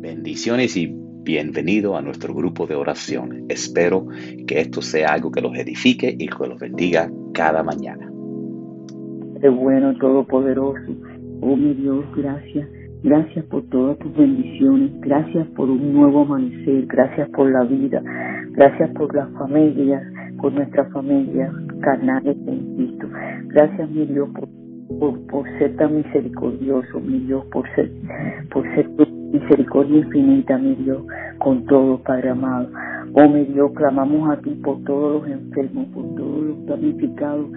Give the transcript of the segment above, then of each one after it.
Bendiciones y bienvenido a nuestro grupo de oración. Espero que esto sea algo que los edifique y que los bendiga cada mañana. Qué bueno, Todopoderoso. Oh mi Dios, gracias. Gracias por todas tus bendiciones. Gracias por un nuevo amanecer. Gracias por la vida. Gracias por las familias, por nuestras familias carnales en Cristo. Gracias, mi Dios, por, por, ser tan misericordioso, mi Dios, por ser, por ser misericordia infinita, mi Dios, con todo, Padre amado. Oh, mi Dios, clamamos a ti por todos los enfermos, por todos los damnificados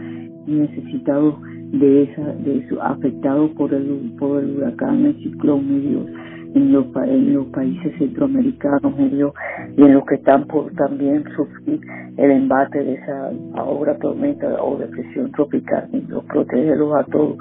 y necesitados de esa, de eso, afectados por el, por el huracán, el ciclón, mi Dios, en los, en los países centroamericanos, mi Dios, y en los que están por también sufrir el embate de esa ahora tormenta o depresión tropical, mi Dios, protégelos a todos,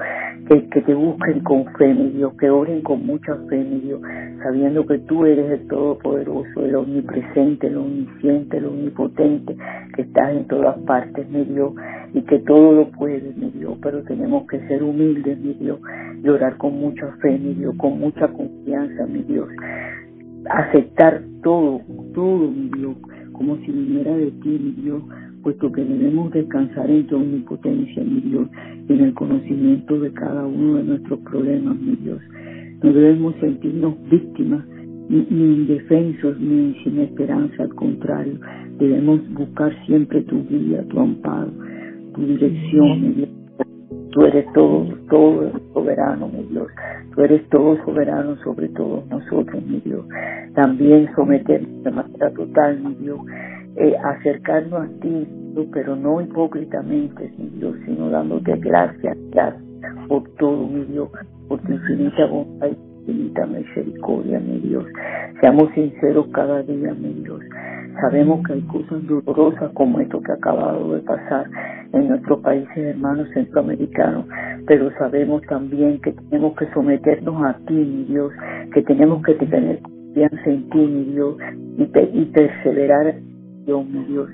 que, que te busquen con fe, mi Dios, que oren con mucha fe, mi Dios, sabiendo que tú eres el Todopoderoso, el Omnipresente, el Omnisciente, el Omnipotente, que estás en todas partes, mi Dios, y que todo lo puedes, mi Dios, pero tenemos que ser humildes, mi Dios, y orar con mucha fe, mi Dios, con mucha confianza, mi Dios, aceptar todo, todo, mi Dios, como si viniera de ti, mi Dios, puesto que debemos descansar en tu omnipotencia, mi Dios, y en el conocimiento de cada uno de nuestros problemas, mi Dios. No debemos sentirnos víctimas ni, indefensos ni sin esperanza, al contrario, debemos buscar siempre tu guía, tu amparo, tu dirección, mi Dios. Tú eres todo, todo soberano, mi Dios. Tú eres todo soberano sobre todos nosotros, mi Dios. También someternos de manera total, mi Dios. Eh, acercarnos a ti, pero no hipócritamente, mi sino dándote gracias, gracias por todo, mi Dios, por tu infinita bondad y infinita misericordia, mi Dios. Seamos sinceros cada día, mi Dios. Sabemos que hay cosas dolorosas como esto que ha acabado de pasar en nuestros países hermanos centroamericanos, pero sabemos también que tenemos que someternos a ti, mi Dios, que tenemos que tener confianza en ti, mi Dios, y, y perseverar, mi Dios.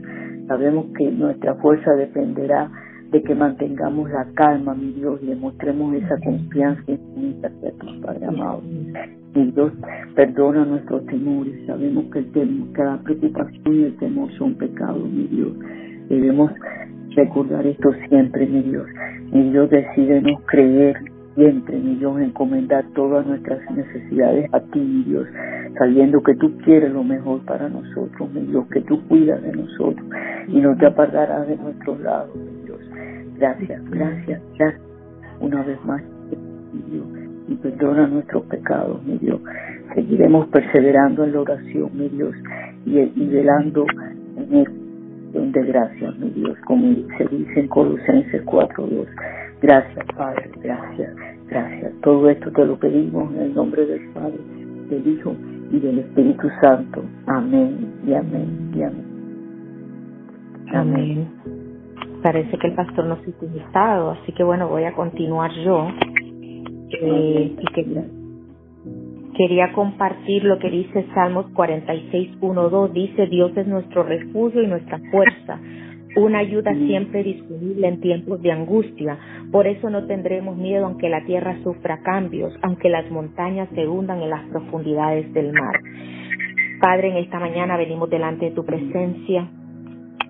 Sabemos que nuestra fuerza dependerá de que mantengamos la calma, mi Dios, y demostremos esa confianza infinita hacia ti, Padre amado. Mi Dios, perdona nuestros temores. Sabemos que, el temor, que la preocupación y el temor son pecados, mi Dios. Debemos recordar esto siempre, mi Dios. Mi Dios, decídenos creer siempre, mi Dios, encomendar todas nuestras necesidades a ti, mi Dios, sabiendo que tú quieres lo mejor para nosotros, mi Dios, que tú cuidas de nosotros y no te apartarás de nuestros lados, mi Dios. Gracias, gracias, gracias una vez más, mi Dios, y perdona nuestros pecados, mi Dios. Seguiremos perseverando en la oración, mi Dios, y, y velando en el de gracias, mi Dios, como se dice en Colosenses 4.2. Gracias, Padre, gracias, gracias. Todo esto te lo pedimos en el nombre del Padre, del Hijo y del Espíritu Santo. Amén y amén y amén. Amén. Parece que el pastor nos ha invitado, así que bueno, voy a continuar yo. Eh, y que quería compartir lo que dice Salmos 46, 1, 2. Dice, Dios es nuestro refugio y nuestra fuerza, una ayuda siempre disponible en tiempos de angustia. Por eso no tendremos miedo aunque la tierra sufra cambios, aunque las montañas se hundan en las profundidades del mar. Padre, en esta mañana venimos delante de tu presencia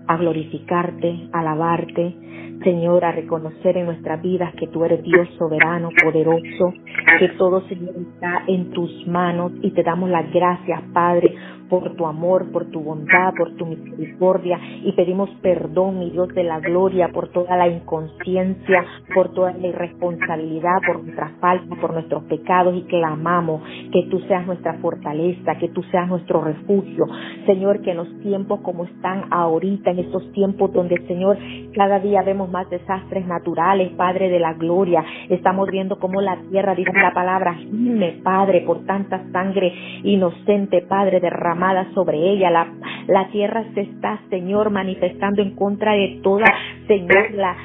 a glorificarte, a alabarte, Señor, a reconocer en nuestras vidas que tú eres Dios soberano, poderoso, que todo, Señor, está en tus manos. Y te damos las gracias, Padre, por tu amor, por tu bondad, por tu misericordia y pedimos perdón, mi Dios de la gloria, por toda la inconsciencia, por toda la irresponsabilidad, por nuestras faltas, por nuestros pecados y clamamos que tú seas nuestra fortaleza, que tú seas nuestro refugio. Señor, que en los tiempos como están ahorita, en estos tiempos donde, Señor, cada día vemos más desastres naturales, Padre de la gloria, estamos viendo cómo la tierra, dice la palabra, gime, Padre, por tanta sangre inocente, Padre, derramada sobre ella. La, la tierra se está, Señor, manifestando en contra de toda, Señor, la,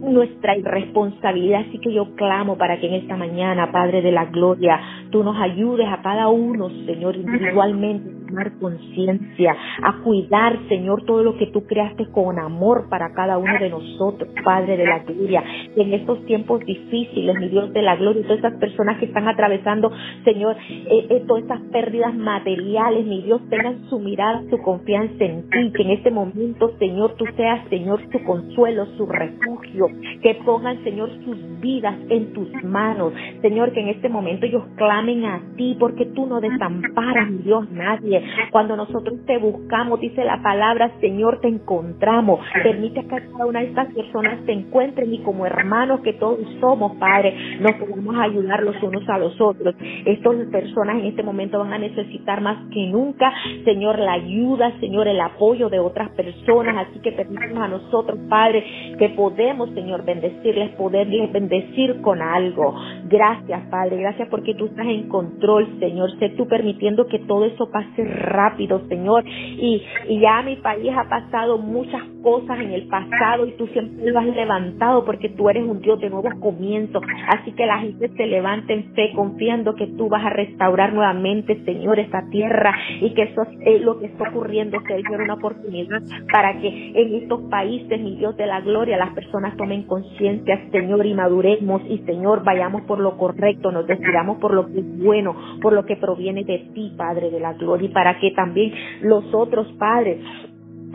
nuestra irresponsabilidad. Así que yo clamo para que en esta mañana, Padre de la Gloria, tú nos ayudes a cada uno, Señor, individualmente tomar conciencia, a cuidar, Señor, todo lo que tú creaste con amor para cada uno de nosotros, Padre de la gloria. en estos tiempos difíciles, mi Dios de la gloria, todas estas personas que están atravesando, Señor, eh, eh, todas estas pérdidas materiales, mi Dios, tengan su mirada, su confianza en ti, que en este momento, Señor, tú seas, Señor, su consuelo, su refugio, que pongan, Señor, sus vidas en tus manos, Señor, que en este momento ellos clamen a ti, porque tú no desamparas, mi Dios, nadie. Cuando nosotros te buscamos, dice la palabra, Señor, te encontramos. Permite que cada una de estas personas se encuentren y como hermanos que todos somos, Padre, nos podemos ayudar los unos a los otros. Estas personas en este momento van a necesitar más que nunca, Señor, la ayuda, Señor, el apoyo de otras personas. Así que permítanos a nosotros, Padre, que podemos, Señor, bendecirles, poderles bendecir con algo. Gracias, Padre. Gracias porque tú estás en control, Señor. Sé tú permitiendo que todo eso pase rápido, Señor. Y, y ya mi país ha pasado muchas cosas en el pasado y tú siempre lo has levantado porque tú eres un Dios de nuevos comienzos. Así que la gente se levanta en fe confiando que tú vas a restaurar nuevamente, Señor, esta tierra y que eso es lo que está ocurriendo, Señor, una oportunidad para que en estos países, mi Dios de la gloria, las personas tomen conciencia, Señor, y maduremos y, Señor, vayamos por lo correcto, nos decidamos por lo que es bueno, por lo que proviene de ti, Padre de la gloria, y para que también los otros, Padres,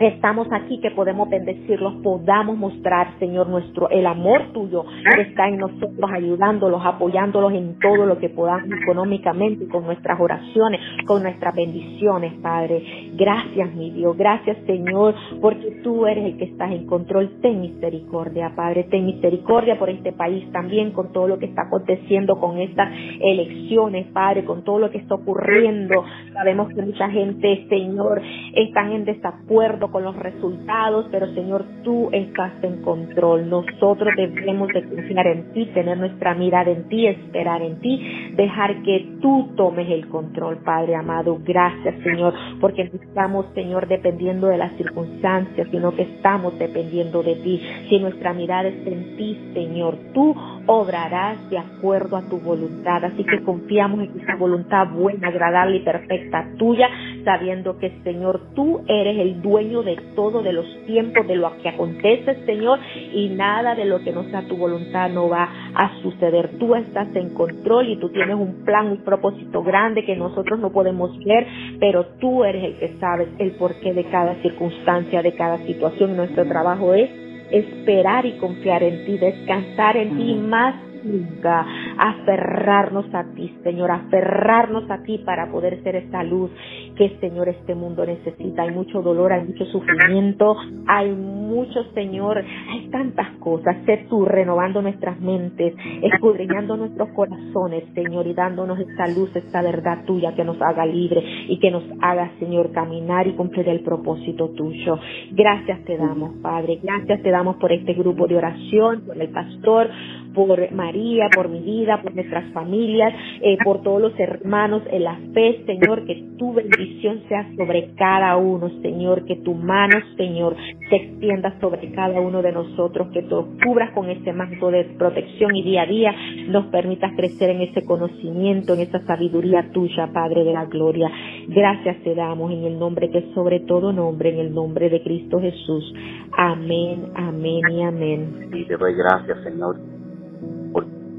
estamos aquí, que podemos bendecirlos, podamos mostrar, Señor, nuestro, el amor tuyo que está en nosotros, ayudándolos, apoyándolos en todo lo que podamos económicamente, con nuestras oraciones, con nuestras bendiciones, Padre. Gracias, mi Dios, gracias, Señor, porque tú eres el que estás en control. Ten misericordia, Padre, ten misericordia por este país también, con todo lo que está aconteciendo con estas elecciones, Padre, con todo lo que está ocurriendo. Sabemos que mucha gente, Señor, están en desacuerdo con los resultados, pero Señor, tú estás en control. Nosotros debemos de confiar en ti, tener nuestra mirada en ti, esperar en ti, dejar que tú tomes el control, Padre amado. Gracias, Señor, porque no estamos, Señor, dependiendo de las circunstancias, sino que estamos dependiendo de ti. Si nuestra mirada está en ti, Señor, tú obrarás de acuerdo a tu voluntad. Así que confiamos en esa voluntad buena, agradable y perfecta tuya, sabiendo que, Señor, tú eres el dueño de todo, de los tiempos, de lo que acontece, Señor, y nada de lo que no sea tu voluntad no va a suceder. Tú estás en control y tú tienes un plan, un propósito grande que nosotros no podemos ver, pero tú eres el que sabes el porqué de cada circunstancia, de cada situación. Nuestro trabajo es esperar y confiar en ti, descansar en ti más nunca, aferrarnos a ti, Señor, aferrarnos a ti para poder ser esa luz que, Señor, este mundo necesita. Hay mucho dolor, hay mucho sufrimiento, hay mucho, Señor, hay tantas cosas. Sé tú renovando nuestras mentes, escudriñando nuestros corazones, Señor, y dándonos esta luz, esta verdad tuya que nos haga libre y que nos haga, Señor, caminar y cumplir el propósito tuyo. Gracias te damos, Padre. Gracias te damos por este grupo de oración, por el pastor, por María, por mi vida, por nuestras familias, eh, por todos los hermanos en la fe, Señor, que tu bendición sea sobre cada uno, Señor, que tu mano, Señor, se extienda sobre cada uno de nosotros, que tú cubras con ese manto de protección y día a día nos permitas crecer en ese conocimiento, en esa sabiduría tuya, Padre de la gloria. Gracias te damos en el nombre que sobre todo nombre, en el nombre de Cristo Jesús. Amén, amén y amén. Y te doy gracias, Señor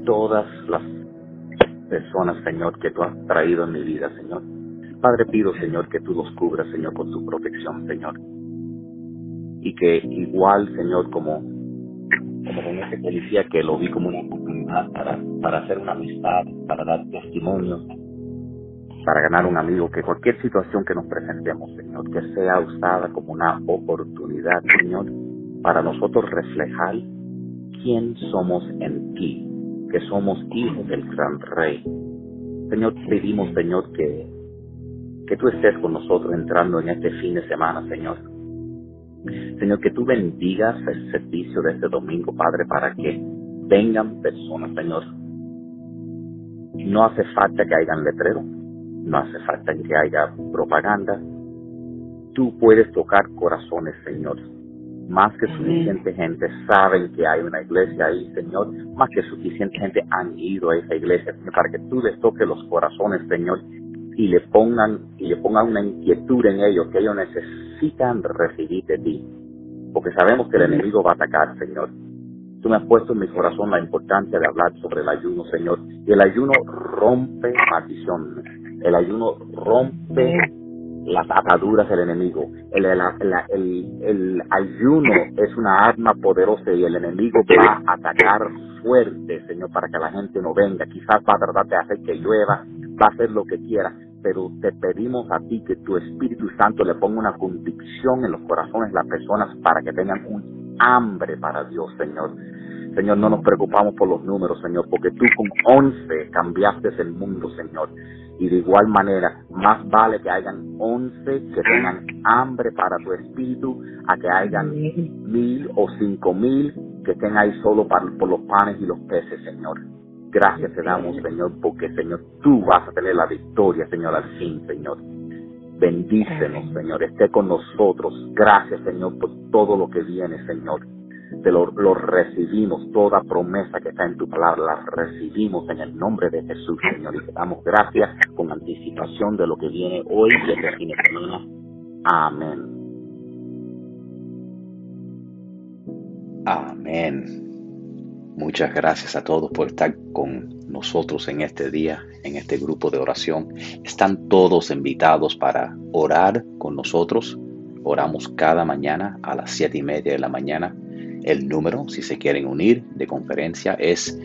todas las personas, Señor, que tú has traído en mi vida, Señor. Padre, pido, Señor, que tú los cubras, Señor, con tu protección, Señor. Y que igual, Señor, como, como con ese policía que lo vi como una oportunidad para, para hacer una amistad, para dar testimonio, para ganar un amigo, que cualquier situación que nos presentemos, Señor, que sea usada como una oportunidad, Señor, para nosotros reflejar quién somos en ti, que somos hijos del gran rey. Señor, pedimos, Señor, que, que tú estés con nosotros entrando en este fin de semana, Señor. Señor, que tú bendigas el servicio de este domingo, Padre, para que vengan personas, Señor. No hace falta que hayan letrero, no hace falta que haya propaganda. Tú puedes tocar corazones, Señor más que suficiente gente saben que hay una iglesia ahí, Señor. Más que suficiente gente han ido a esa iglesia, Señor, para que tú les toques los corazones, Señor. y le pongan y le pongan una inquietud en ellos que ellos necesitan recibir de ti porque sabemos que el enemigo va a atacar Señor tú me has puesto en mi corazón la importancia de hablar sobre el ayuno Señor y el ayuno rompe maldición el ayuno rompe las ataduras del enemigo. El, el, el, ayuno es una arma poderosa y el enemigo va a atacar fuerte, Señor, para que la gente no venga. Quizás va a tratar de hacer que llueva, va a hacer lo que quiera, pero te pedimos a ti que tu Espíritu Santo le ponga una convicción en los corazones de las personas para que tengan un hambre para Dios, Señor. Señor, no nos preocupamos por los números, Señor, porque tú con once cambiaste el mundo, Señor y de igual manera, más vale que hayan once que tengan hambre para tu espíritu, a que hayan mil o cinco mil que estén ahí solo para, por los panes y los peces, Señor. Gracias te damos, Señor, porque, Señor, tú vas a tener la victoria, Señor, al fin, Señor. Bendícenos, Señor, esté con nosotros. Gracias, Señor, por todo lo que viene, Señor te lo, recibimos, toda promesa que está en tu palabra, la recibimos en el nombre de Jesús, Señor, y te damos gracias con anticipación de lo que viene hoy y el fin de semana. Amén. Amén. Muchas gracias a todos por estar con nosotros en este día, en este grupo de oración. Están todos invitados para orar con nosotros. Oramos cada mañana a las siete y media de la mañana el número, si se quieren unir de conferencia, es,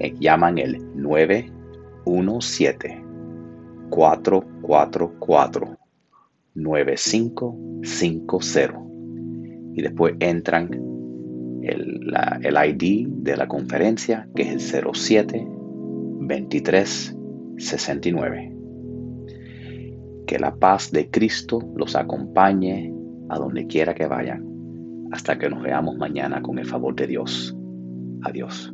eh, llaman el 917-444-9550. Y después entran el, la, el ID de la conferencia, que es el 07 23 69. Que la paz de Cristo los acompañe a donde quiera que vayan hasta que nos veamos mañana con el favor de Dios. Adiós.